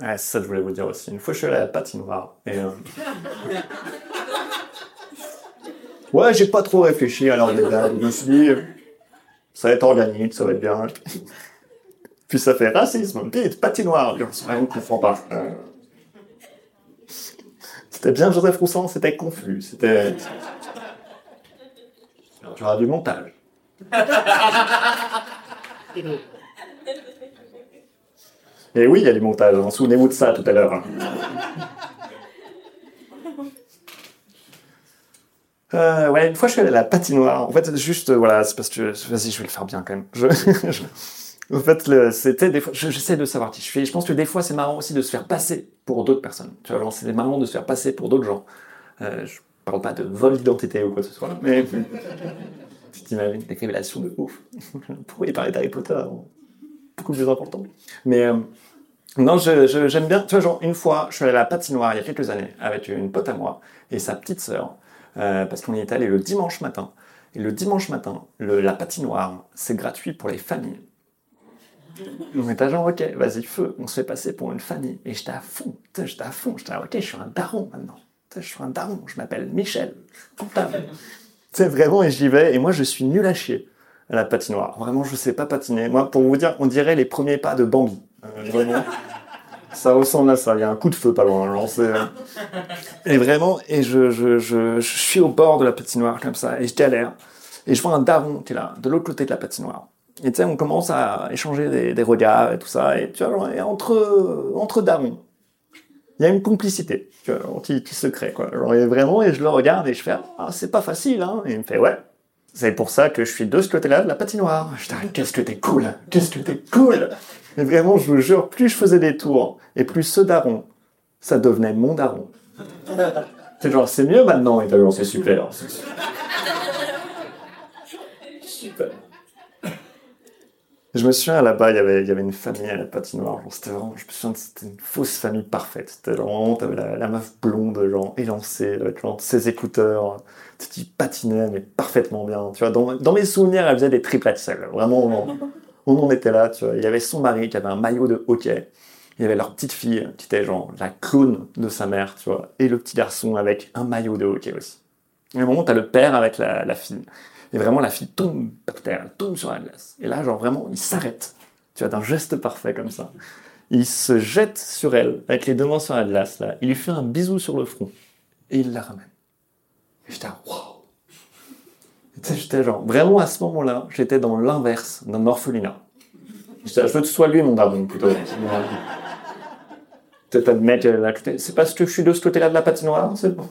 Ouais, c'est ça que je voulais vous dire aussi. Une fois, je suis allé à la patinoire. Et, euh, Ouais, j'ai pas trop réfléchi à l'heure des dates. Je me suis dit, ça va être organique, ça va être bien. Puis ça fait racisme, puis patinoire. Je ne comprends pas. Euh, C'était bien Joseph Roussan, c'était confus. C'était. Tu auras du montage. Et oui, il y a du montage. hein. Souvenez-vous de ça tout à l'heure. hein. Euh, ouais, une fois je suis allé à la patinoire. En fait, juste, euh, voilà, c'est parce que. Vas-y, je vais le faire bien quand même. Je- je- En fait, c'était des fois. je- J'essaie de savoir qui je suis. Je pense que des fois, c'est marrant aussi de se faire passer pour d'autres personnes. Tu vois, c'est marrant de se faire passer pour d'autres gens. Euh, je parle pas de vol d'identité ou quoi que ce soit, mais. tu t'imagines des révélations de ouf. Pourquoi il parlait d'Harry Potter Beaucoup plus important. Mais. euh, non, j'aime bien. Tu vois, genre, une fois, je suis allé à la patinoire il y a quelques années avec une pote à moi et sa petite sœur, euh, parce qu'on y est allé le dimanche matin. Et le dimanche matin, le- la patinoire, c'est gratuit pour les familles. On était genre, ok, vas-y, feu, on se fait passer pour une famille. Et j'étais à fond, j'étais à fond, j'étais ok, je suis un daron maintenant. Je suis un daron, je m'appelle Michel, comptable. Tu sais, vraiment, et j'y vais, et moi, je suis nul à chier à la patinoire. Vraiment, je sais pas patiner. Moi, pour vous dire, on dirait les premiers pas de Bambi. Euh, vraiment. Ça ressemble à ça, il y a un coup de feu pas loin. c'est- euh. Et vraiment, et je, je, je, je suis au bord de la patinoire comme ça, et je galère. Et je vois un daron qui est là, de l'autre côté de la patinoire. Et tu sais, on commence à échanger des, des regards et tout ça, et tu vois, et entre, entre darons, il y a une complicité, tu vois, qui se crée, quoi. Genre, et vraiment, et je le regarde et je fais, ah, c'est pas facile, hein. Et il me fait, ouais. C'est pour ça que je suis de ce côté-là de la patinoire. Je dis, ah, qu'est-ce que t'es cool, qu'est-ce que t'es cool. Et vraiment, je vous jure, plus je faisais des tours, et plus ce daron, ça devenait mon daron. C'est genre, c'est mieux maintenant, et c'est Super. Je me souviens là-bas, il y avait, il y avait une famille à la patinoire. C'était vraiment, je me souviens, c'était une fausse famille parfaite. C'était vraiment, t'avais la, la meuf blonde, genre, élancée, avec genre, ses écouteurs, qui patinait, mais parfaitement bien. Tu vois, dans, dans mes souvenirs, elle faisait des triples axel. Vraiment, on, on en était là, tu vois. Il y avait son mari qui avait un maillot de hockey. Il y avait leur petite fille qui était genre la clone de sa mère, tu vois. Et le petit garçon avec un maillot de hockey aussi. Et à un moment, t'as le père avec la, la fille. Et vraiment, la fille tombe par terre, elle tombe sur la glace. Et là, genre vraiment, il s'arrête. Tu vois, d'un geste parfait comme ça. Il se jette sur elle, avec les deux mains sur la glace, là. Il lui fait un bisou sur le front. Et il la ramène. Et j'étais, waouh! J'étais genre, vraiment à ce moment-là, j'étais dans l'inverse d'un orphelinat. J'étais, je veux que ce soit lui mon daron, plutôt. Peut-être mec euh, c'est parce que je suis de ce côté-là de la patinoire, c'est bon.